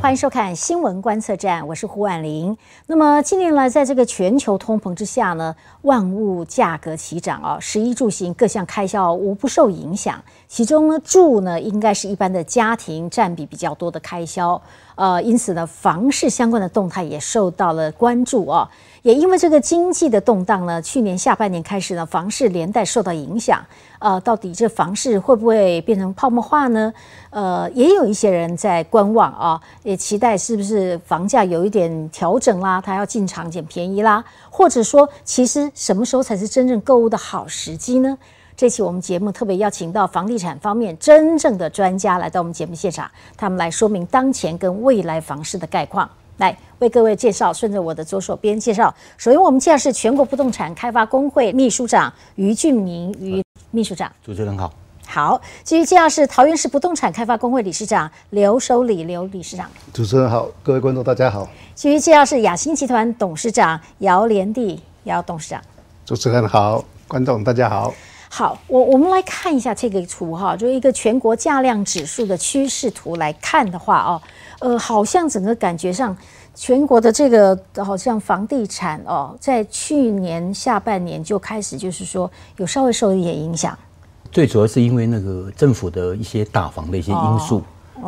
欢迎收看新闻观测站，我是胡婉玲。那么近年来，在这个全球通膨之下呢，万物价格齐涨啊，食衣住行各项开销无不受影响。其中呢，住呢应该是一般的家庭占比比较多的开销，呃，因此呢，房市相关的动态也受到了关注啊。也因为这个经济的动荡呢，去年下半年开始呢，房市连带受到影响。呃，到底这房市会不会变成泡沫化呢？呃，也有一些人在观望啊，也期待是不是房价有一点调整啦，他要进场捡便宜啦，或者说，其实什么时候才是真正购物的好时机呢？这期我们节目特别邀请到房地产方面真正的专家来到我们节目现场，他们来说明当前跟未来房市的概况，来为各位介绍。顺着我的左手边介绍，首先我们介绍是全国不动产开发工会秘书长于俊明于秘书长。主持人好。好，继续介绍是桃园市不动产开发工会理事长刘守礼刘理事长。主持人好，各位观众大家好。继续介绍是雅兴集团董事长姚连地姚董事长。主持人好，观众大家好。好，我我们来看一下这个图哈，就一个全国价量指数的趋势图来看的话哦，呃，好像整个感觉上，全国的这个好像房地产哦，在去年下半年就开始就是说有稍微受一点影响。最主要是因为那个政府的一些打房的一些因素，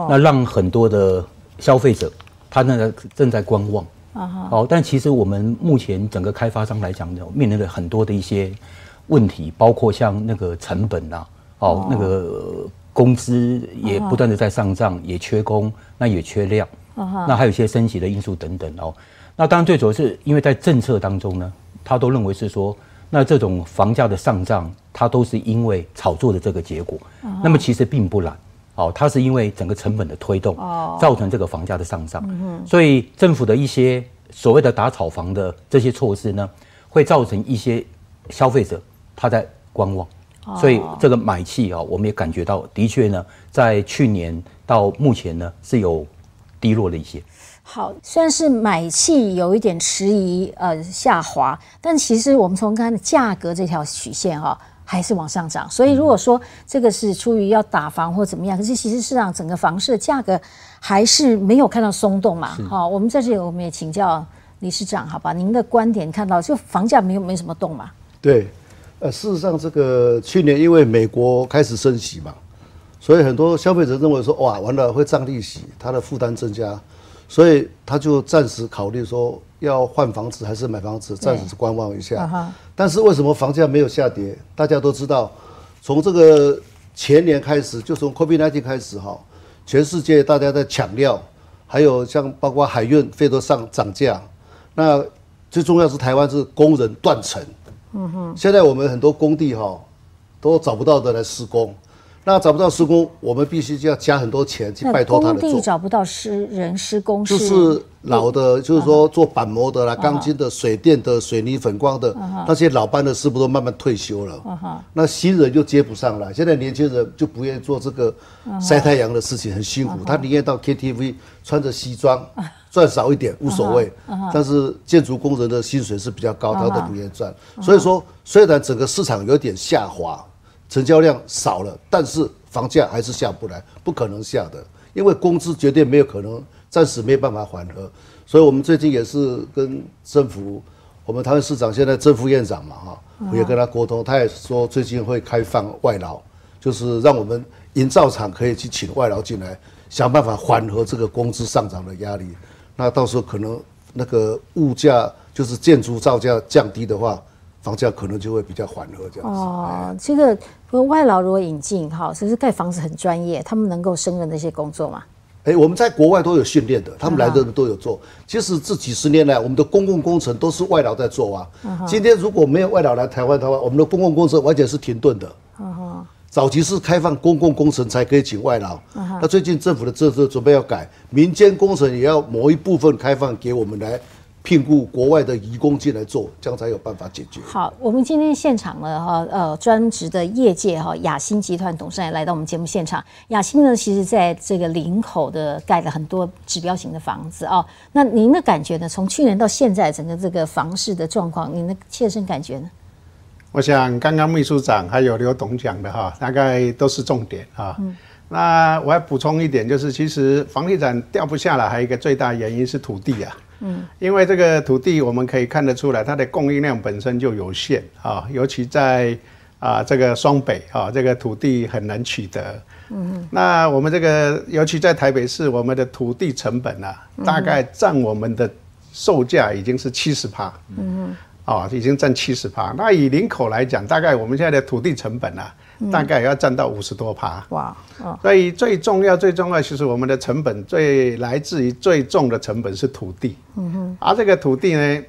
那让很多的消费者他那个正在观望。哦，但其实我们目前整个开发商来讲呢，面临了很多的一些问题，包括像那个成本呐，哦，那个工资也不断的在上涨，也缺工，那也缺量，那还有一些升级的因素等等哦。那当然最主要是因为在政策当中呢，他都认为是说。那这种房价的上涨，它都是因为炒作的这个结果。那么其实并不然，哦，它是因为整个成本的推动，造成这个房价的上涨。所以政府的一些所谓的打炒房的这些措施呢，会造成一些消费者他在观望。所以这个买气啊，我们也感觉到，的确呢，在去年到目前呢是有低落了一些。好，虽然是买气有一点迟疑，呃，下滑，但其实我们从刚才价格这条曲线哈，还是往上涨。所以如果说这个是出于要打房或怎么样，可是其实市场整个房市的价格还是没有看到松动嘛。好，我们在这里我们也请教理事长，好吧？您的观点看到就房价没有没什么动嘛？对，呃，事实上这个去年因为美国开始升息嘛，所以很多消费者认为说哇，完了会涨利息，他的负担增加。所以他就暂时考虑说要换房子还是买房子，暂时观望一下。但是为什么房价没有下跌？大家都知道，从这个前年开始，就从 COVID-19 开始哈，全世界大家在抢料，还有像包括海运费都上涨价。那最重要是台湾是工人断层。嗯哼。现在我们很多工地哈都找不到的来施工。那找不到施工，我们必须就要加很多钱去拜托他的做。工地找不到施人施工，就是老的，就是说做板模的啦、钢筋的、水电的、水泥粉光的那些老班的师傅都慢慢退休了。那新人就接不上了。现在年轻人就不愿意做这个晒太阳的事情，很辛苦。他宁愿到 KTV 穿着西装，赚少一点无所谓。但是建筑工人的薪水是比较高，他都不愿意赚。所以说，虽然整个市场有点下滑。成交量少了，但是房价还是下不来，不可能下的，因为工资绝对没有可能，暂时没有办法缓和。所以我们最近也是跟政府，我们台湾市长现在正副院长嘛，哈，我也跟他沟通，他也说最近会开放外劳，就是让我们营造厂可以去请外劳进来，想办法缓和这个工资上涨的压力。那到时候可能那个物价就是建筑造价降低的话。房价可能就会比较缓和这样子。哦，这个外劳如果引进哈，其实盖房子很专业，他们能够胜任那些工作吗？哎，我们在国外都有训练的，他们来的都有做。其实这几十年来，我们的公共工程都是外劳在做啊。今天如果没有外劳来台湾的话，我们的公共工程完全是停顿的。早期是开放公共工程才可以请外劳，那最近政府的政策准备要改，民间工程也要某一部分开放给我们来。聘雇国外的移工进来做，这样才有办法解决。好，我们今天现场呢，哈，呃，专职的业界哈，雅兴集团董事长来到我们节目现场。雅兴呢，其实在这个林口的盖了很多指标型的房子哦。那您的感觉呢？从去年到现在，整个这个房市的状况，您的切身感觉呢？我想刚刚秘书长还有刘董讲的哈，大概都是重点啊。那我要补充一点，就是其实房地产掉不下来，还有一个最大原因是土地啊。嗯，因为这个土地我们可以看得出来，它的供应量本身就有限啊，尤其在啊这个双北啊，这个土地很难取得。嗯，那我们这个尤其在台北市，我们的土地成本啊，大概占我们的售价已经是七十趴。嗯，哦，已经占七十趴。那以林口来讲，大概我们现在的土地成本啊。大概要占到五十多趴。哇，所以最重要最重要就是我们的成本最来自于最重的成本是土地，嗯哼，而这个土地呢，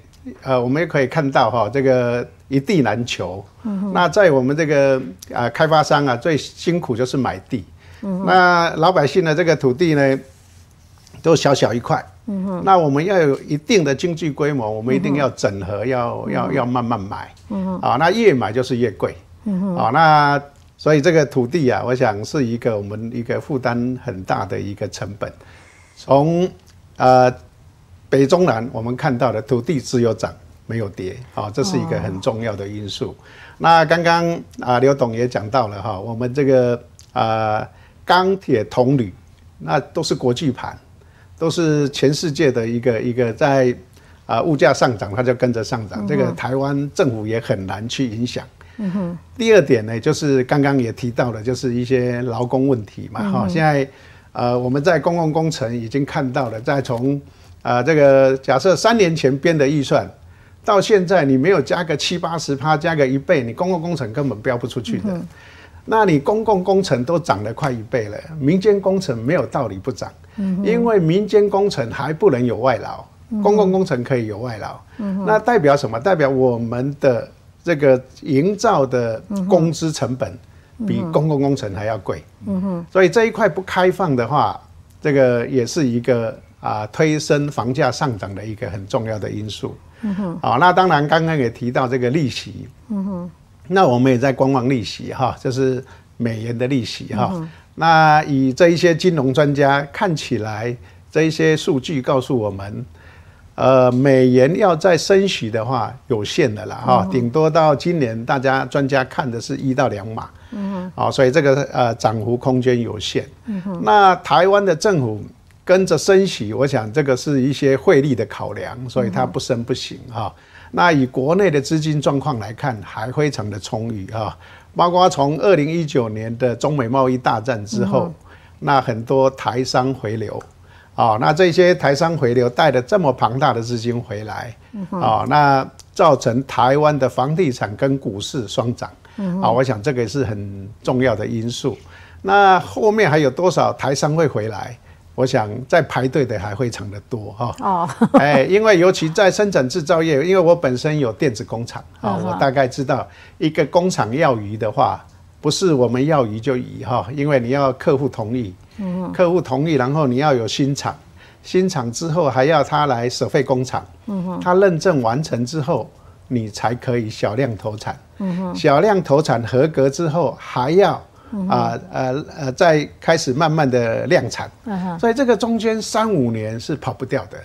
呃，我们也可以看到哈，这个一地难求，嗯哼，那在我们这个啊开发商啊最辛苦就是买地，嗯那老百姓的这个土地呢，都小小一块，嗯哼，那我们要有一定的经济规模，我们一定要整合，要要要慢慢买，嗯哼，啊，那越买就是越贵，嗯哼，啊，那。所以这个土地啊，我想是一个我们一个负担很大的一个成本。从呃北中南我们看到的土地只有涨没有跌，啊，这是一个很重要的因素。那刚刚啊刘董也讲到了哈，我们这个啊钢铁铜铝那都是国际盘，都是全世界的一个一个在啊物价上涨，它就跟着上涨。这个台湾政府也很难去影响。嗯哼，第二点呢，就是刚刚也提到了，就是一些劳工问题嘛。哈，现在呃，我们在公共工程已经看到了，在从啊这个假设三年前编的预算，到现在你没有加个七八十趴，加个一倍，你公共工程根本标不出去的。那你公共工程都涨了快一倍了，民间工程没有道理不涨，嗯因为民间工程还不能有外劳，公共工程可以有外劳。嗯那代表什么？代表我们的。这个营造的工资成本比公共工程还要贵，嗯哼，所以这一块不开放的话，这个也是一个啊推升房价上涨的一个很重要的因素，嗯哼，好，那当然刚刚也提到这个利息，嗯哼，那我们也在观望利息哈，就是美元的利息哈，那以这一些金融专家看起来，这一些数据告诉我们。呃，美元要再升息的话，有限的了哈，顶多到今年，大家专家看的是一到两码，啊，所以这个呃涨幅空间有限，那台湾的政府跟着升息，我想这个是一些汇率的考量，所以它不升不行哈。那以国内的资金状况来看，还非常的充裕哈，包括从二零一九年的中美贸易大战之后，那很多台商回流。哦，那这些台商回流带了这么庞大的资金回来，哦，那造成台湾的房地产跟股市双涨，啊，我想这个是很重要的因素。那后面还有多少台商会回来？我想在排队的还非常的多哈。哦，哎，因为尤其在生产制造业，因为我本身有电子工厂 啊，我大概知道一个工厂要移的话，不是我们要移就移哈，因为你要客户同意。客户同意，然后你要有新厂，新厂之后还要他来舍废工厂，他认证完成之后，你才可以小量投产。小量投产合格之后，还要。啊呃呃，在开始慢慢的量产，所以这个中间三五年是跑不掉的。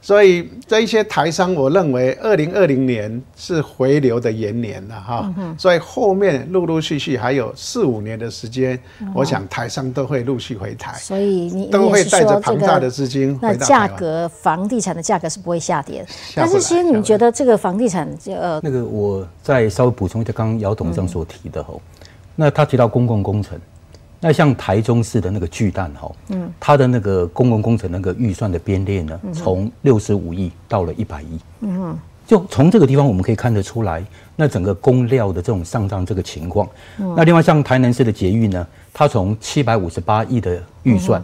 所以这一些台商，我认为二零二零年是回流的元年了哈。所以后面陆陆续续还有四五年的时间，我想台商都会陆续回台。所以你都会带着庞大的资金那价格房地产的价格是不会下跌。但是其实你觉得这个房地产呃，那个我再稍微补充一下，刚刚姚董事长所提的吼。那他提到公共工程，那像台中市的那个巨蛋哈，嗯，它的那个公共工程那个预算的编列呢，从六十五亿到了一百亿，嗯就从这个地方我们可以看得出来，那整个工料的这种上涨这个情况。那另外像台南市的捷运呢，它从七百五十八亿的预算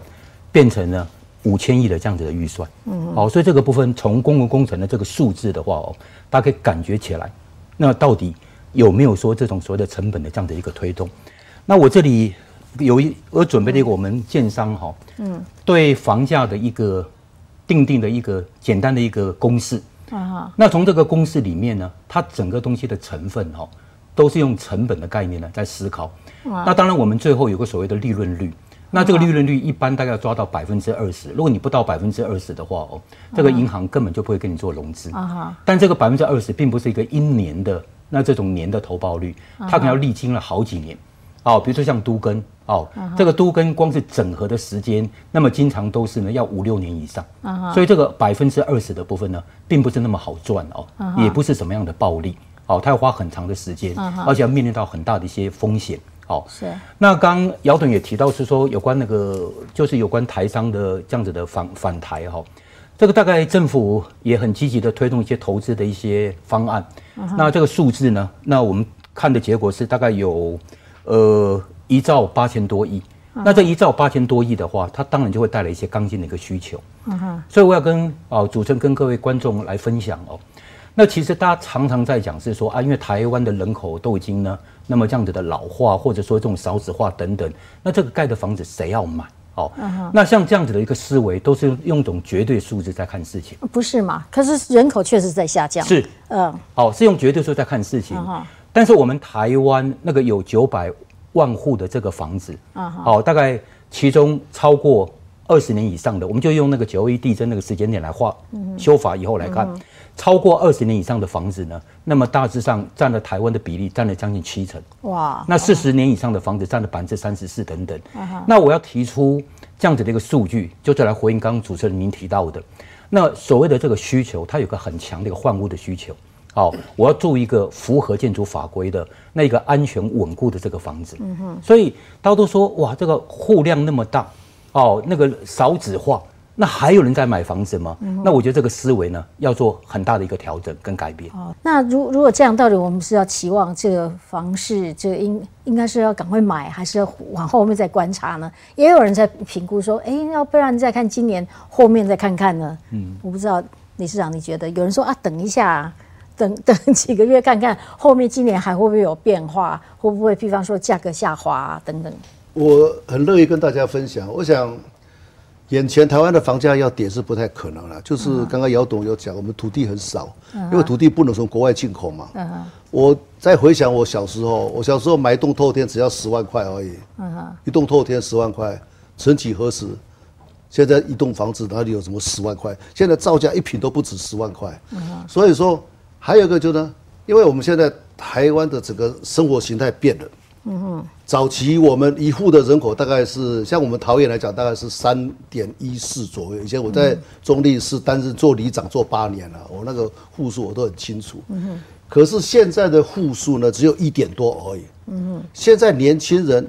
变成了五千亿的这样子的预算，嗯，好，所以这个部分从公共工程的这个数字的话哦，大家可以感觉起来，那到底。有没有说这种所谓的成本的这样的一个推动？那我这里有一我准备了一个我们建商哈，嗯，对房价的一个定定的一个简单的一个公式啊。那从这个公式里面呢，它整个东西的成分哈，都是用成本的概念呢在思考。那当然我们最后有个所谓的利润率，那这个利润率一般大概要抓到百分之二十。如果你不到百分之二十的话哦，这个银行根本就不会跟你做融资啊。但这个百分之二十并不是一个一年的。那这种年的投报率，它可能要历经了好几年，哦，比如说像都根哦，这个都根光是整合的时间，那么经常都是呢要五六年以上，所以这个百分之二十的部分呢，并不是那么好赚哦，也不是什么样的暴利哦，它要花很长的时间，而且要面临到很大的一些风险。哦，是。那刚姚董也提到是说有关那个，就是有关台商的这样子的反反台哈，这个大概政府也很积极的推动一些投资的一些方案。那这个数字呢，那我们看的结果是大概有呃一兆八千多亿。那这一兆八千多亿的话，它当然就会带来一些钢筋的一个需求。所以我要跟啊主持人跟各位观众来分享哦。那其实大家常常在讲是说啊，因为台湾的人口都已经呢。那么这样子的老化，或者说这种少子化等等，那这个盖的房子谁要买？哦，那像这样子的一个思维，都是用一种绝对数字在看事情，不是嘛？可是人口确实在下降，是，嗯，好，是用绝对数在看事情。但是我们台湾那个有九百万户的这个房子，啊，好，大概其中超过二十年以上的，我们就用那个九一地震那个时间点来画修法以后来看。超过二十年以上的房子呢，那么大致上占了台湾的比例，占了将近七成。哇！那四十年以上的房子占了百分之三十四等等。那我要提出这样子的一个数据，就是来回应刚刚主持人您提到的，那所谓的这个需求，它有个很强的一个换屋的需求。好，我要住一个符合建筑法规的那个安全稳固的这个房子。嗯哼。所以大家都说，哇，这个户量那么大，哦，那个少子化。那还有人在买房子吗？那我觉得这个思维呢，要做很大的一个调整跟改变。哦，那如如果这样，到底我们是要期望这个房市，这个应应该是要赶快买，还是要往后面再观察呢？也有人在评估说，哎，要不然再看今年后面再看看呢？嗯，我不知道理事长你觉得？有人说啊，等一下，等等几个月看看后面今年还会不会有变化？会不会比方说价格下滑等等？我很乐意跟大家分享，我想。眼前台湾的房价要跌是不太可能了，就是刚刚姚董有讲，我们土地很少，因为土地不能从国外进口嘛。我再回想我小时候，我小时候买一栋透天只要十万块而已，一栋透天十万块，曾几何时，现在一栋房子哪里有什么十万块？现在造价一平都不止十万块。所以说，还有一个就呢，因为我们现在台湾的整个生活形态变了。嗯哼，早期我们一户的人口大概是像我们桃园来讲，大概是三点一四左右。以前我在中立市担任做里长做八年了，我那个户数我都很清楚。嗯哼，可是现在的户数呢，只有一点多而已。嗯哼，现在年轻人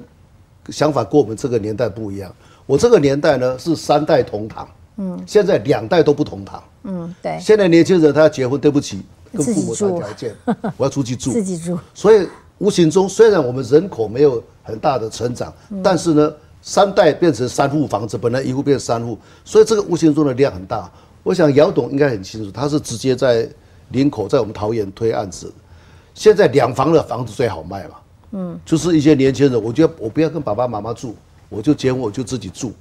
想法跟我们这个年代不一样。我这个年代呢是三代同堂，嗯，现在两代都不同堂。嗯，对。现在年轻人他要结婚，对不起，跟父母谈条件，我要出去住，自己住。所以。无形中，虽然我们人口没有很大的成长，但是呢，三代变成三户房子，本来一户变三户，所以这个无形中的量很大。我想姚董应该很清楚，他是直接在林口，在我们桃园推案子。现在两房的房子最好卖嘛，嗯，就是一些年轻人，我觉得我不要跟爸爸妈妈住，我就结婚我就自己住，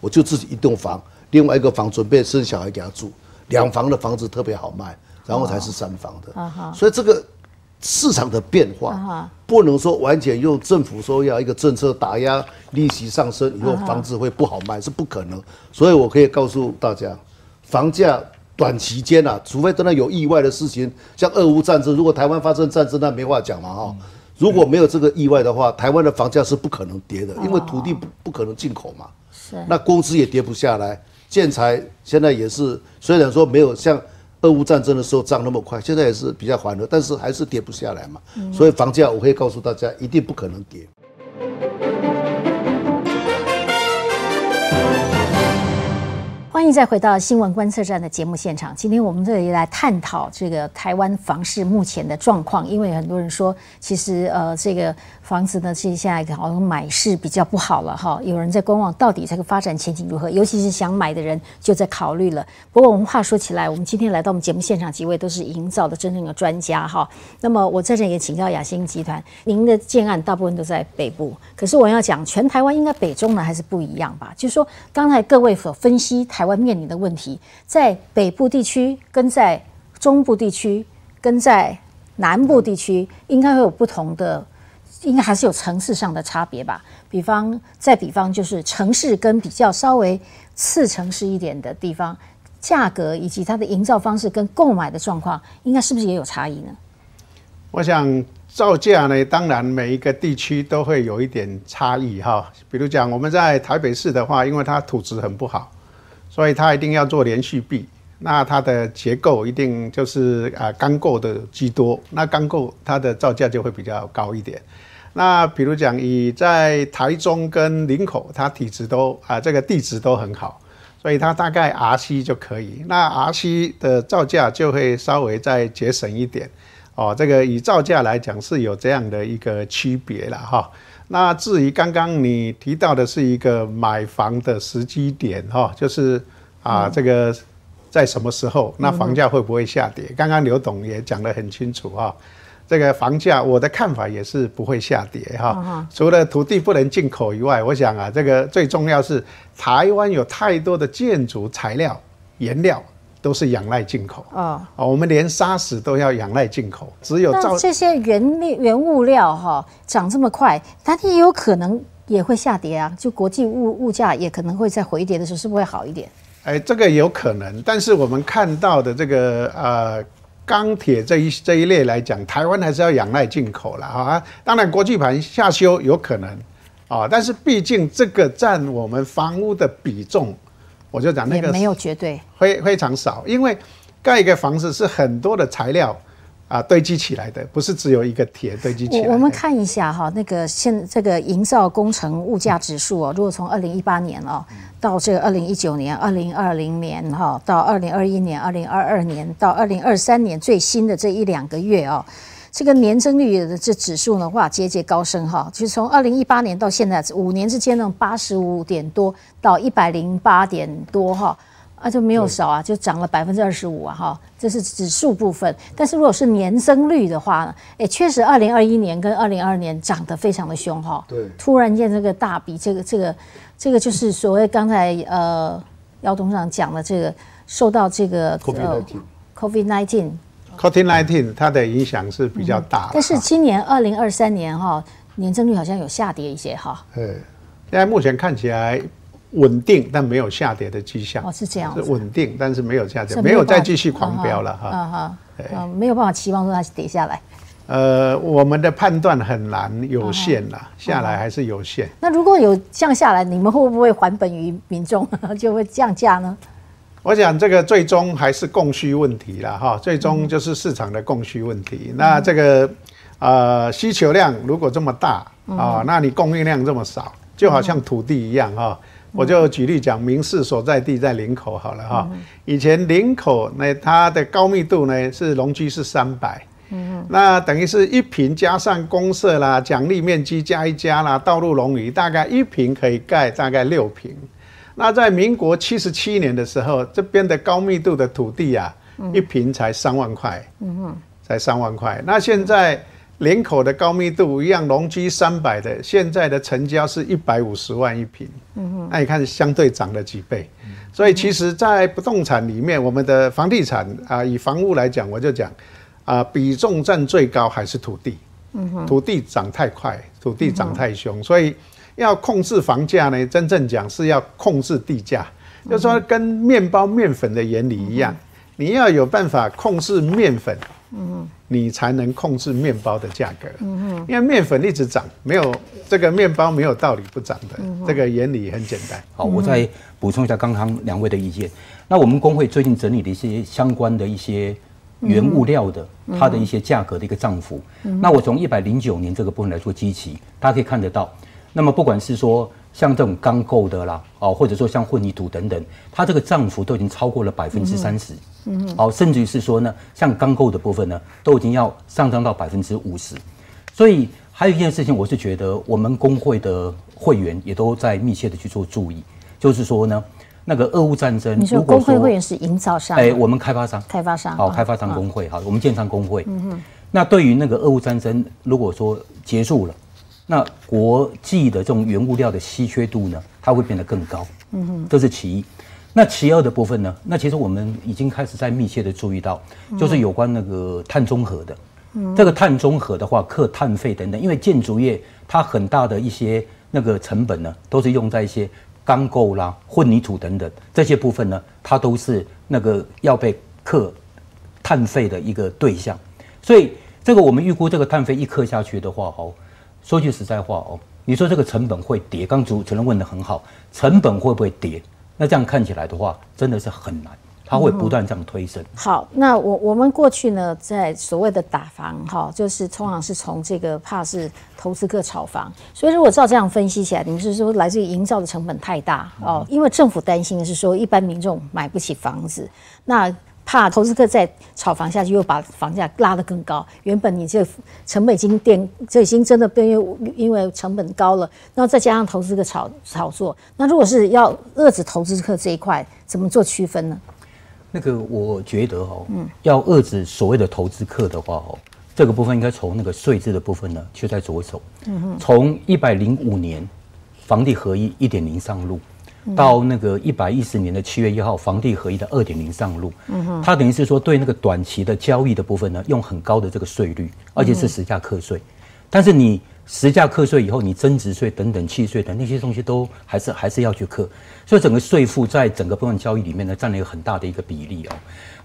我就自己一栋房，另外一个房准备生小孩给他住，两房的房子特别好卖，然后才是三房的，所以这个。市场的变化不能说完全用政府说要一个政策打压利息上升以后房子会不好卖是不可能，所以我可以告诉大家，房价短期间啊，除非真的有意外的事情，像俄乌战争，如果台湾发生战争那没话讲嘛哈，如果没有这个意外的话，台湾的房价是不可能跌的，因为土地不不可能进口嘛，是，那工资也跌不下来，建材现在也是虽然说没有像。俄乌战争的时候涨那么快，现在也是比较缓和，但是还是跌不下来嘛。所以房价我可以告诉大家，一定不可能跌。欢迎再回到新闻观测站的节目现场。今天我们这里来探讨这个台湾房市目前的状况，因为很多人说，其实呃，这个房子呢，其实现在好像买是比较不好了哈。有人在观望，到底这个发展前景如何？尤其是想买的人就在考虑了。不过我们话说起来，我们今天来到我们节目现场几位都是营造的真正的专家哈。那么我在这也请教雅兴集团，您的建案大部分都在北部，可是我要讲全台湾应该北中南还是不一样吧？就是说刚才各位所分析台。湾面临的问题，在北部地区跟在中部地区跟在南部地区，应该会有不同的，应该还是有城市上的差别吧。比方，再比方就是城市跟比较稍微次城市一点的地方，价格以及它的营造方式跟购买的状况，应该是不是也有差异呢？我想。造价呢，当然每一个地区都会有一点差异哈。比如讲，我们在台北市的话，因为它土质很不好，所以它一定要做连续壁。那它的结构一定就是啊钢构的居多，那钢构它的造价就会比较高一点。那比如讲，以在台中跟林口，它体质都啊这个地质都很好，所以它大概 RC 就可以。那 RC 的造价就会稍微再节省一点哦。这个以造价来讲是有这样的一个区别了哈。那至于刚刚你提到的是一个买房的时机点哈，就是啊这个。在什么时候？那房价会不会下跌？刚刚刘董也讲得很清楚啊。这个房价，我的看法也是不会下跌哈。除了土地不能进口以外，我想啊，这个最重要是台湾有太多的建筑材料、原料都是仰赖进口啊。我们连砂石都要仰赖进口，只有造这些原料、原物料哈涨这么快，它也有可能也会下跌啊。就国际物物价也可能会在回跌的时候，是不是会好一点？哎，这个有可能，但是我们看到的这个呃钢铁这一这一类来讲，台湾还是要仰赖进口了啊。当然，国际盘下修有可能啊，但是毕竟这个占我们房屋的比重，我就讲那个没有绝对，非非常少，因为盖一个房子是很多的材料。啊，堆积起来的不是只有一个铁堆积起来。我们看一下哈，那个现这个营造工程物价指数哦，如果从二零一八年哦到这个二零一九年、二零二零年哈，到二零二一年、二零二二年到二零二三年最新的这一两个月哦，这个年增率的这指数的话节节高升哈，就是从二零一八年到现在五年之间呢，八十五点多到一百零八点多哈。啊，就没有少啊，就涨了百分之二十五啊，哈，这是指数部分。但是如果是年增率的话呢，哎，确实二零二一年跟二零二二年涨得非常的凶哈。对，突然间这个大笔，这个这个这个就是所谓刚才呃姚董事长讲的这个受到这个 COVID nineteen，COVID nineteen 它的影响是比较大。但是今年二零二三年哈年增率好像有下跌一些哈。对，现在目前看起来。稳定，但没有下跌的迹象。哦，是这样。是稳定，但是没有下跌，没有再继续狂飙了哈。啊哈，啊，没有办法期望说它跌下来。呃，我们的判断很难，有限啦，下来还是有限。那如果有降下来，你们会不会还本于民众，就会降价呢？我想这个最终还是供需问题了哈，最终就是市场的供需问题。那这个呃需求量如果这么大啊，那你供应量这么少，就好像土地一样哈。我就举例讲，民事所在地在林口好了哈。以前林口呢它的高密度呢是容积是三百，嗯，那等于是一平加上公社啦、奖励面积加一加啦、道路容余，大概一平可以盖大概六平。那在民国七十七年的时候，这边的高密度的土地啊，一平才三万块，嗯哼，才三万块。那现在。林口的高密度一样，容积三百的，现在的成交是一百五十万一平。嗯哼，那你看相对涨了几倍。所以其实，在不动产里面，我们的房地产啊，以房屋来讲，我就讲啊，比重占最高还是土地。嗯哼，土地涨太快，土地涨太凶，所以要控制房价呢，真正讲是要控制地价，就说跟面包面粉的原理一样，你要有办法控制面粉。嗯，你才能控制面包的价格。嗯哼，因为面粉一直涨，没有这个面包没有道理不涨的。这个原理很简单。好，我再补充一下刚刚两位的意见。那我们工会最近整理的一些相关的一些原物料的它的一些价格的一个涨幅。那我从一百零九年这个部分来做基期，大家可以看得到。那么不管是说像这种钢构的啦，哦，或者说像混凝土等等，它这个涨幅都已经超过了百分之三十。嗯，哦，甚至于是说呢，像钢构的部分呢，都已经要上涨到百分之五十。所以还有一件事情，我是觉得我们工会的会员也都在密切的去做注意，就是说呢，那个俄乌战争，你说工会会员是营造商，哎，我们开发商，开发商，好，开发商工会，好，我们建商工会。嗯哼，那对于那个俄乌战争，如果说结束了。那国际的这种原物料的稀缺度呢，它会变得更高。嗯哼，这是其一。那其二的部分呢，那其实我们已经开始在密切的注意到，就是有关那个碳中和的。嗯，这个碳中和的话，克碳费等等，因为建筑业它很大的一些那个成本呢，都是用在一些钢构啦、混凝土等等这些部分呢，它都是那个要被克碳费的一个对象。所以这个我们预估这个碳费一克下去的话，哦，说句实在话哦，你说这个成本会跌？刚主持人问的很好，成本会不会跌？那这样看起来的话，真的是很难。它会不断这样推升。好，那我我们过去呢，在所谓的打房哈，就是通常是从这个怕是投资客炒房，所以如果照这样分析起来，你们是说来自于营造的成本太大哦，因为政府担心的是说一般民众买不起房子，那怕投资客再炒房下去又把房价拉得更高。原本你这成本已经垫，这已经真的被因为成本高了，然后再加上投资客炒炒作，那如果是要遏制投资客这一块，怎么做区分呢？那个我觉得哦，嗯，要遏制所谓的投资客的话哦，这个部分应该从那个税制的部分呢就在着手。嗯哼，从一百零五年房地合一一点零上路，到那个一百一十年的七月一号房地合一的二点零上路，它等于是说对那个短期的交易的部分呢，用很高的这个税率，而且是实价课税，但是你。实价课税以后，你增值税等等、契税等那些东西都还是还是要去课，所以整个税负在整个部分交易里面呢，占了一个很大的一个比例哦。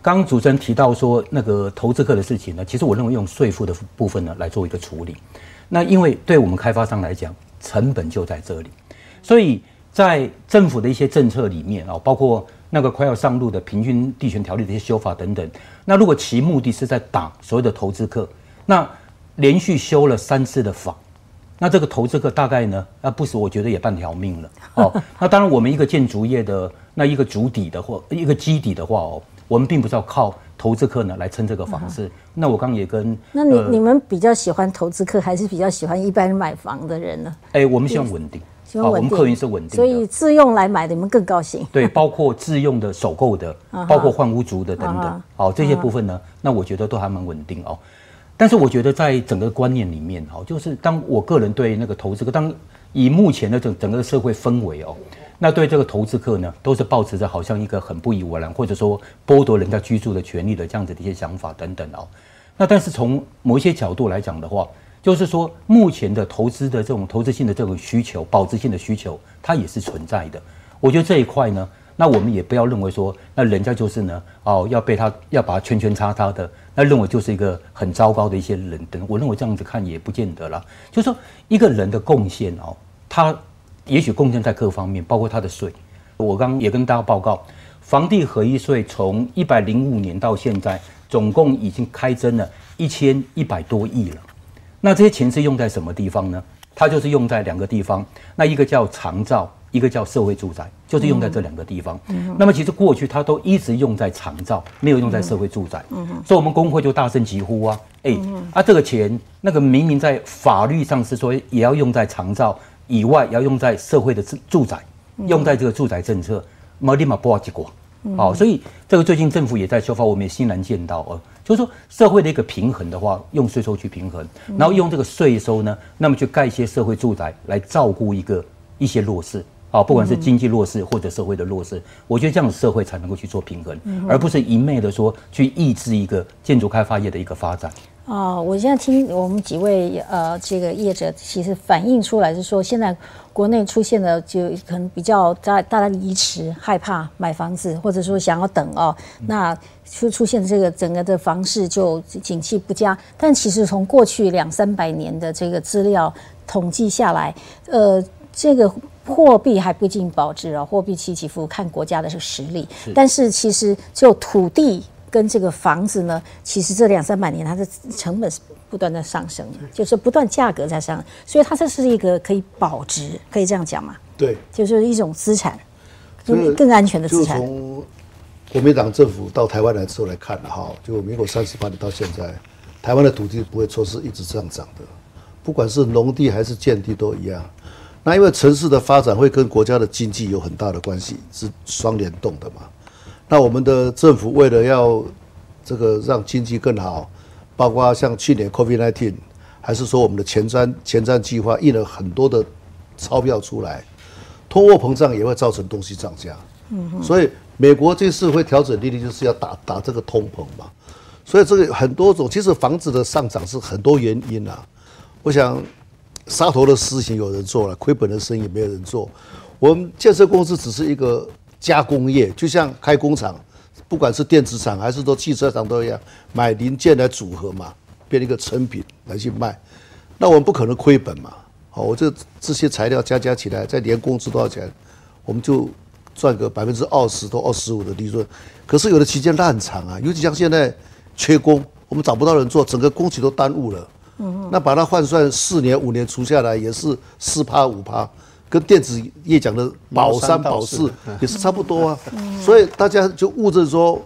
刚刚主持人提到说那个投资客的事情呢，其实我认为用税负的部分呢来做一个处理。那因为对我们开发商来讲，成本就在这里，所以在政府的一些政策里面啊，包括那个快要上路的平均地权条例的一些修法等等，那如果其目的是在打所谓的投资客，那连续修了三次的法。那这个投资客大概呢，那不死我觉得也半条命了哦。那当然，我们一个建筑业的那一个主底的或一个基底的话哦，我们并不是要靠投资客呢来撑这个房子。那我刚也跟那你你们比较喜欢投资客，还是比较喜欢一般买房的人呢？哎，我们希望稳定，希望稳定，我们客源是稳定的，所以自用来买的你们更高兴。对，包括自用的、首购的，包括换屋族的等等，好这些部分呢，那我觉得都还蛮稳定哦。但是我觉得，在整个观念里面，哈，就是当我个人对那个投资客，当以目前的整整个社会氛围哦，那对这个投资客呢，都是保持着好像一个很不以为然，或者说剥夺人家居住的权利的这样子的一些想法等等哦。那但是从某一些角度来讲的话，就是说目前的投资的这种投资性的这种需求、保值性的需求，它也是存在的。我觉得这一块呢。那我们也不要认为说，那人家就是呢，哦，要被他要把他圈圈叉叉的，那认为就是一个很糟糕的一些人等。我认为这样子看也不见得了。就是说，一个人的贡献哦，他也许贡献在各方面，包括他的税。我刚也跟大家报告，房地合一税从一百零五年到现在，总共已经开征了一千一百多亿了。那这些钱是用在什么地方呢？它就是用在两个地方，那一个叫长照。一个叫社会住宅，就是用在这两个地方。那么其实过去它都一直用在长照，没有用在社会住宅。所以我们工会就大声疾呼啊，哎，啊这个钱那个明明在法律上是说也要用在长照以外，要用在社会的住住宅，用在这个住宅政策，马立马不好结果。好，所以这个最近政府也在修法，我们也欣然见到哦，就是说社会的一个平衡的话，用税收去平衡，然后用这个税收呢，那么去盖一些社会住宅来照顾一个一些弱势。啊，不管是经济弱势或者社会的弱势，我觉得这样的社会才能够去做平衡，而不是一昧的说去抑制一个建筑开发业的一个发展。哦，我现在听我们几位呃这个业者，其实反映出来是说，现在国内出现的就可能比较大大家移迟，害怕买房子，或者说想要等哦，那出出现这个整个的房市就景气不佳。但其实从过去两三百年的这个资料统计下来，呃，这个。货币还不尽保值啊，货币起起伏看国家的是实力。但是其实就土地跟这个房子呢，其实这两三百年它的成本是不断在上升的，就是不断价格在上，所以它这是一个可以保值，可以这样讲嘛？对，就是一种资产，更更安全的资产。从国民党政府到台湾来之后来看了哈，就民国三十八年到现在，台湾的土地不会说是一直这样涨的，不管是农地还是建地都一样。那因为城市的发展会跟国家的经济有很大的关系，是双联动的嘛。那我们的政府为了要这个让经济更好，包括像去年 COVID-19，还是说我们的前瞻前瞻计划印了很多的钞票出来，通货膨胀也会造成东西涨价。嗯所以美国这次会调整利率，就是要打打这个通膨嘛。所以这个很多种，其实房子的上涨是很多原因啊。我想。杀头的事情有人做了，亏本的生意没有人做。我们建设公司只是一个加工业，就像开工厂，不管是电子厂还是说汽车厂都一样，买零件来组合嘛。变一个成品来去卖，那我们不可能亏本嘛。好，我这这些材料加加起来，再连工资多少钱，我们就赚个百分之二十到二十五的利润。可是有的期间它很长啊，尤其像现在缺工，我们找不到人做，整个工期都耽误了。嗯那把它换算四年五年除下来，也是四趴五趴，跟电子业讲的保三保四也是差不多啊。所以大家就误认说。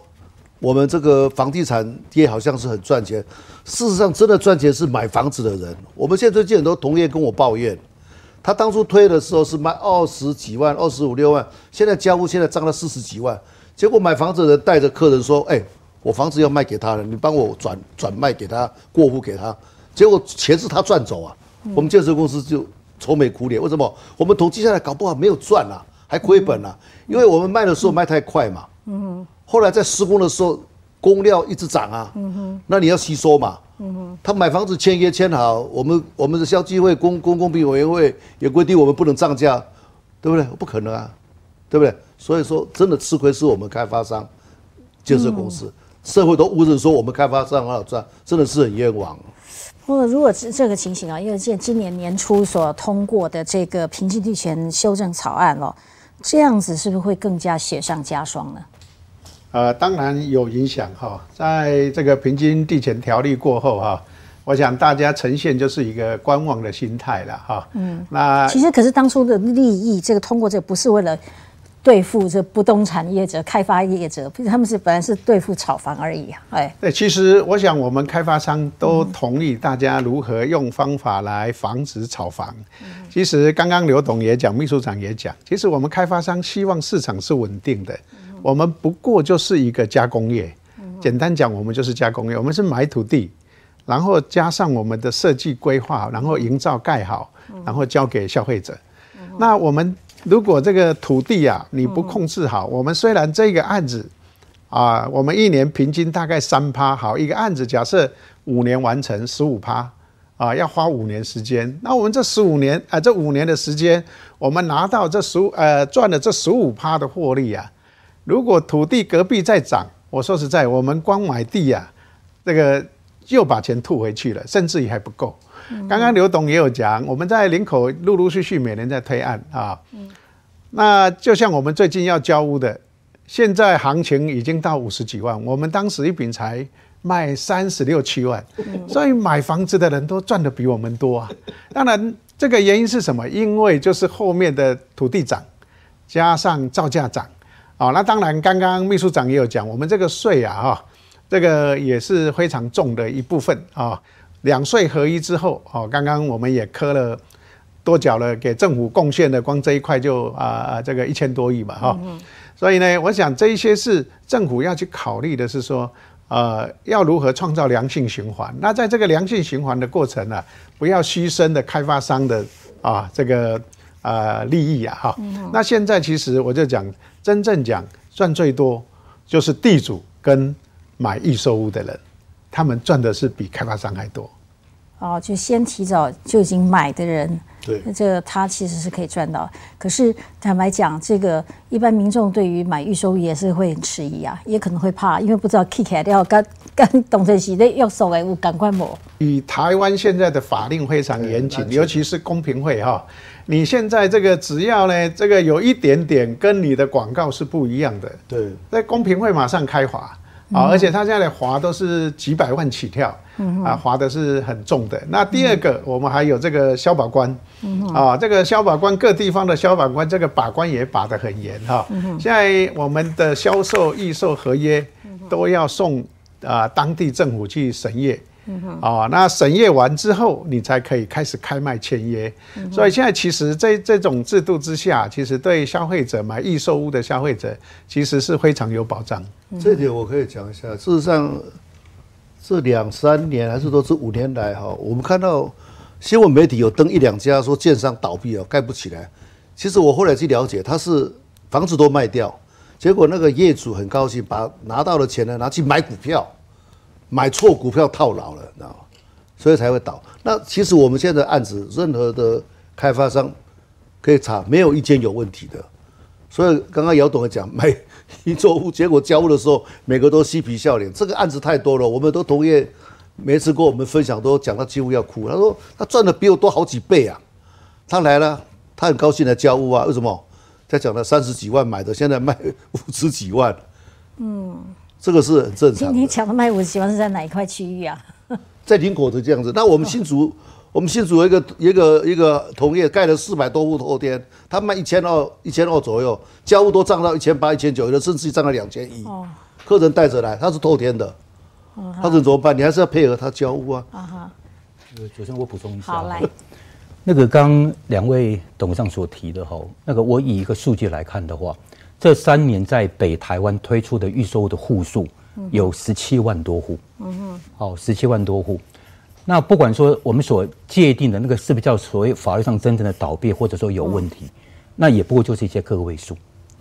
我们这个房地产业好像是很赚钱，事实上真的赚钱是买房子的人。我们现在最近很多同业跟我抱怨，他当初推的时候是卖二十几万、二十五六万，现在交屋现在涨了四十几万，结果买房子的人带着客人说：“哎，我房子要卖给他了，你帮我转转卖给他，过户给他。”结果钱是他赚走啊，我们建设公司就愁眉苦脸。为什么？我们统计下来搞不好没有赚啊，还亏本啊，因为我们卖的时候卖太快嘛。嗯。后来在施工的时候，工料一直涨啊，那你要吸收嘛。他买房子签约签好，我们我们的消基会公公公平委员会也规定我们不能涨价，对不对？不可能啊，对不对？所以说真的吃亏是我们开发商、建设公司，社会都误认说我们开发商很好赚，真的是很冤枉。不过如果是这个情形啊，因为现今年年初所通过的这个平均地权修正草案哦，这样子是不是会更加雪上加霜呢？呃，当然有影响哈，在这个平均地权条例过后哈，我想大家呈现就是一个观望的心态了哈。嗯，那其实可是当初的利益，这个通过这个不是为了对付这不动产业者、开发业者，他们是本来是对付炒房而已啊。哎，对，其实我想我们开发商都同意大家如何用方法来防止炒房。其实刚刚刘董也讲，秘书长也讲，其实我们开发商希望市场是稳定的。我们不过就是一个加工业，简单讲，我们就是加工业。我们是买土地，然后加上我们的设计规划，然后营造盖好，然后交给消费者。那我们如果这个土地啊，你不控制好，我们虽然这个案子啊，我们一年平均大概三趴，好一个案子，假设五年完成十五趴啊，要花五年时间。那我们这十五年啊，这五年的时间，我们拿到这十五呃赚了这十五趴的获利啊。如果土地隔壁在涨，我说实在，我们光买地呀，这个又把钱吐回去了，甚至于还不够。刚刚刘董也有讲，我们在林口陆陆续续每年在推案啊，那就像我们最近要交屋的，现在行情已经到五十几万，我们当时一平才卖三十六七万，所以买房子的人都赚的比我们多啊。当然，这个原因是什么？因为就是后面的土地涨，加上造价涨。哦，那当然，刚刚秘书长也有讲，我们这个税啊，哈，这个也是非常重的一部分啊。两税合一之后，哦，刚刚我们也磕了多缴了给政府贡献的，光这一块就啊这个一千多亿吧，哈。所以呢，我想这一些是政府要去考虑的，是说，呃，要如何创造良性循环。那在这个良性循环的过程呢，不要牺牲的开发商的啊这个啊利益啊，哈。那现在其实我就讲。真正讲赚最多，就是地主跟买预售屋的人，他们赚的是比开发商还多。哦，就先提早就已经买的人，对，这个他其实是可以赚到。可是坦白讲，这个一般民众对于买预售也是会很迟疑啊，也可能会怕，因为不知道 kick 掉干干董成喜的要收哎，我赶快摸。以台湾现在的法令非常严谨，尤其是公平会哈。你现在这个只要呢，这个有一点点跟你的广告是不一样的，对，在公平会马上开罚啊，而且他现在的滑都是几百万起跳，啊，划的是很重的。那第二个，我们还有这个消保官，啊，这个消保官各地方的消保官这个把关也把得很严哈。现在我们的销售、预售合约都要送啊当地政府去审验。哦，那审阅完之后，你才可以开始开卖签约。所以现在其实在这种制度之下，其实对消费者买预售屋的消费者，其实是非常有保障。这点我可以讲一下。事实上，这两三年还是说这五年来哈，我们看到新闻媒体有登一两家说建商倒闭了，盖不起来。其实我后来去了解，他是房子都卖掉，结果那个业主很高兴，把拿到的钱呢拿去买股票。买错股票套牢了，知道吗？所以才会倒。那其实我们现在的案子，任何的开发商可以查，没有一间有问题的。所以刚刚姚董讲买一座屋，结果交屋的时候，每个都嬉皮笑脸。这个案子太多了，我们都同业每次跟我们分享都讲到几乎要哭。他说他赚的比我多好几倍啊！他来了，他很高兴来交屋啊。为什么？他讲了三十几万买的，现在卖五十几万。嗯，这个是很正常。你讲的卖五十几万是在哪一块区域啊？在林口的这样子。那我们新竹，我们新竹有一个一个一个同业盖了四百多户后天，他卖一千二一千二左右，交屋都涨到一千八一千九，有的甚至涨到两千一。哦，客人带着来，他是透天的。他说怎么办？你还是要配合他交屋啊。啊哈。呃，首先我补充一下。好来。那个刚两位董事长所提的哈，那个我以一个数据来看的话，这三年在北台湾推出的预售的户数有十七万多户。嗯哼。好，十七万多户。那不管说我们所界定的那个是不是叫所谓法律上真正的倒闭，或者说有问题，那也不过就是一些个位数。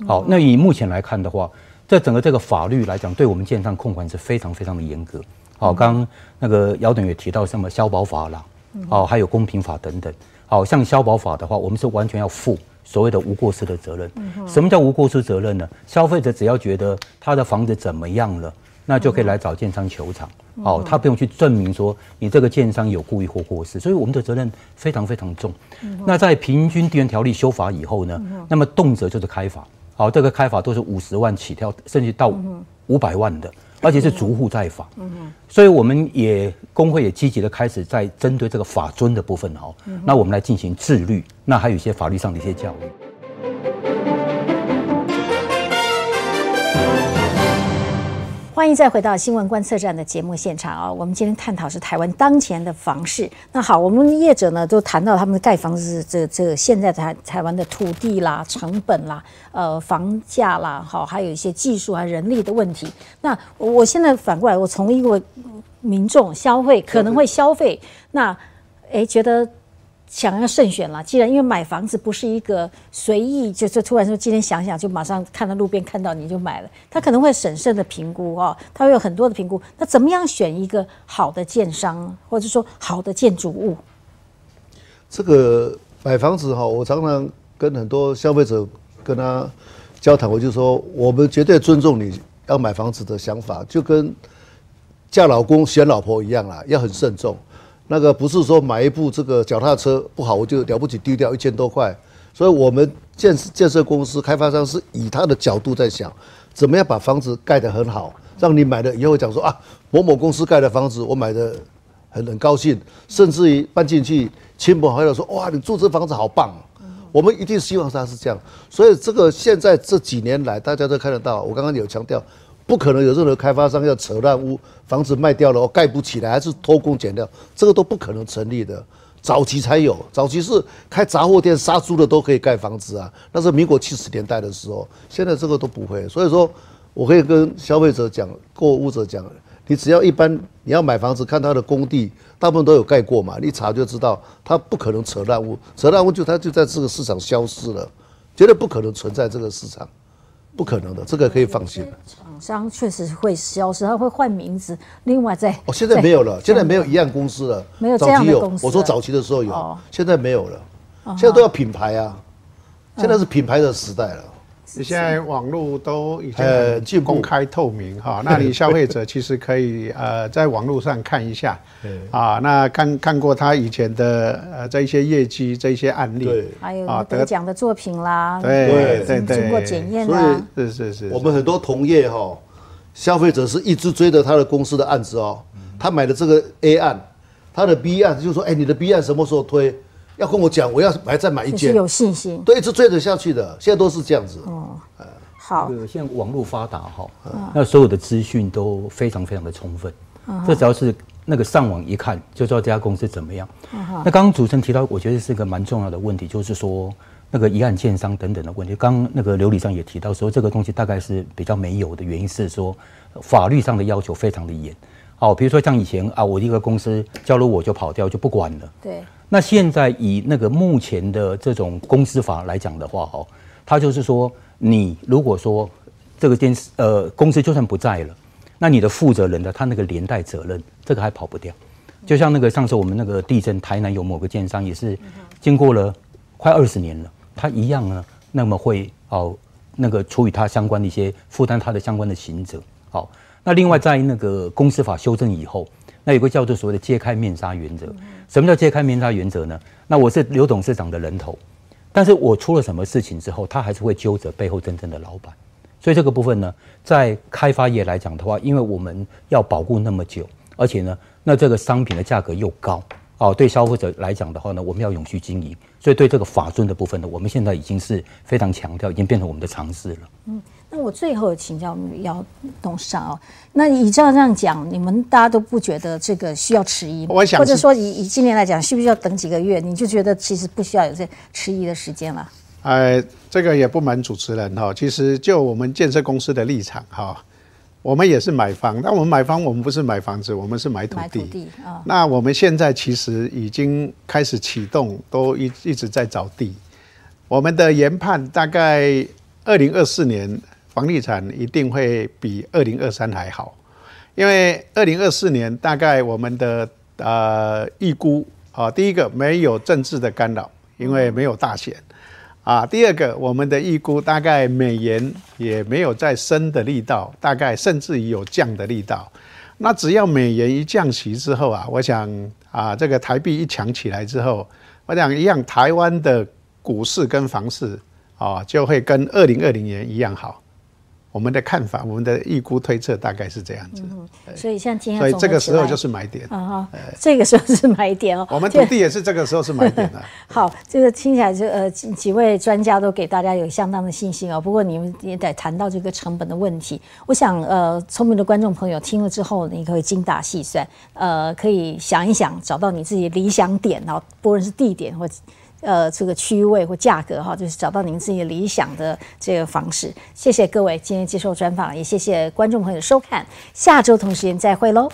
好，那以目前来看的话。在整个这个法律来讲，对我们建商控管是非常非常的严格。好，刚刚那个姚董也提到什么消保法啦，哦，还有公平法等等。好像消保法的话，我们是完全要负所谓的无过失的责任。什么叫无过失责任呢？消费者只要觉得他的房子怎么样了，那就可以来找建商求偿。好，他不用去证明说你这个建商有故意或过失，所以我们的责任非常非常重。那在平均地权条例修法以后呢，那么动辄就是开罚。好，这个开法都是五十万起跳，甚至到五百万的，而且是逐户在访。嗯所以我们也工会也积极的开始在针对这个法尊的部分哈，那我们来进行自律，那还有一些法律上的一些教育。欢迎再回到新闻观测站的节目现场啊！我们今天探讨是台湾当前的房市。那好，我们业者呢都谈到他们盖房子这这现在台台湾的土地啦、成本啦、呃房价啦，好，还有一些技术啊、人力的问题。那我现在反过来，我从一个民众消费可能会消费，那哎觉得。想要慎选了，既然因为买房子不是一个随意，就是突然说今天想想就马上看到路边看到你就买了，他可能会审慎的评估哦，他会有很多的评估。那怎么样选一个好的建商，或者说好的建筑物？这个买房子哈，我常常跟很多消费者跟他交谈，我就说我们绝对尊重你要买房子的想法，就跟嫁老公选老婆一样啦，要很慎重。那个不是说买一部这个脚踏车不好，我就了不起丢掉一千多块。所以，我们建建设公司开发商是以他的角度在想，怎么样把房子盖得很好，让你买了以后讲说啊，某某公司盖的房子我买的很很高兴，甚至于搬进去，亲朋好友说哇，你住这房子好棒。我们一定希望他是这样。所以，这个现在这几年来，大家都看得到，我刚刚有强调。不可能有任何开发商要扯烂屋，房子卖掉了，盖不起来，还是偷工减料，这个都不可能成立的。早期才有，早期是开杂货店杀猪的都可以盖房子啊，那是民国七十年代的时候，现在这个都不会。所以说，我可以跟消费者讲，购物者讲，你只要一般你要买房子，看他的工地，大部分都有盖过嘛，你查就知道，他不可能扯烂屋，扯烂屋就他就在这个市场消失了，绝对不可能存在这个市场。不可能的，这个可以放心。厂商确实会消失，他会换名字，另外再哦，现在没有了，现在没有一样公司了，没有这样的公司。我说早期的时候有，现在没有了，现在都要品牌啊，现在是品牌的时代了。你现在网络都已经公开透明哈，那你消费者其实可以呃在网络上看一下，啊，那看看过他以前的呃这一些业绩这一些案例，还有得奖的作品啦，对对。对，经过检验啦，是是是，我们很多同业哈，消费者是一直追着他的公司的案子哦，他买的这个 A 案，他的 B 案就说，哎，你的 B 案什么时候推？要跟我讲，我要买再买一件，有信心，对，一直追着下去的，现在都是这样子。哦，好，现在网络发达哈，那所有的资讯都非常非常的充分，这只要是那个上网一看，就知道这家公司怎么样。那刚刚主持人提到，我觉得是一个蛮重要的问题，就是说那个一案建商等等的问题。刚那个刘理上也提到说，这个东西大概是比较没有的原因是说，法律上的要求非常的严。好，比如说像以前啊，我一个公司交了我就跑掉就不管了。对。那现在以那个目前的这种公司法来讲的话，哈，它就是说，你如果说这个电视呃公司就算不在了，那你的负责人的他那个连带责任，这个还跑不掉。就像那个上次我们那个地震，台南有某个建商也是经过了快二十年了，他一样呢，那么会哦那个处理他相关的一些负担他的相关的刑责。好，那另外在那个公司法修正以后。那有个叫做所谓的揭开面纱原则。什么叫揭开面纱原则呢？那我是刘董事长的人头，但是我出了什么事情之后，他还是会揪着背后真正的老板。所以这个部分呢，在开发业来讲的话，因为我们要保护那么久，而且呢，那这个商品的价格又高。哦，对消费者来讲的话呢，我们要永续经营，所以对这个法尊的部分呢，我们现在已经是非常强调，已经变成我们的常识了。嗯，那我最后请教要董事长哦，那以这样这样讲，你们大家都不觉得这个需要迟疑吗？我想，或者说以以今年来讲，需不需要等几个月？你就觉得其实不需要有这迟疑的时间了？哎，这个也不瞒主持人哈，其实就我们建设公司的立场哈。我们也是买房，但我们买房，我们不是买房子，我们是买土地。土地啊。那我们现在其实已经开始启动，都一一直在找地。我们的研判大概二零二四年房地产一定会比二零二三还好，因为二零二四年大概我们的呃预估啊，第一个没有政治的干扰，因为没有大选。啊，第二个，我们的预估大概美元也没有再升的力道，大概甚至于有降的力道。那只要美元一降息之后啊，我想啊，这个台币一强起来之后，我想一样，台湾的股市跟房市啊，就会跟二零二零年一样好。我们的看法，我们的预估推测大概是这样子。嗯，所以像今天，所以这个时候就是买点啊哈，这个时候是买点哦。我们土地也是这个时候是买点的。好，这个听起来就呃几位专家都给大家有相当的信心哦。不过你们也得谈到这个成本的问题。我想呃，聪明的观众朋友听了之后，你可以精打细算，呃，可以想一想，找到你自己理想点哦，不论是地点或。呃这个区位或价格哈就是找到您自己理想的这个方式。谢谢各位今天接受专访也谢谢观众朋友收看。下周同时间再会喽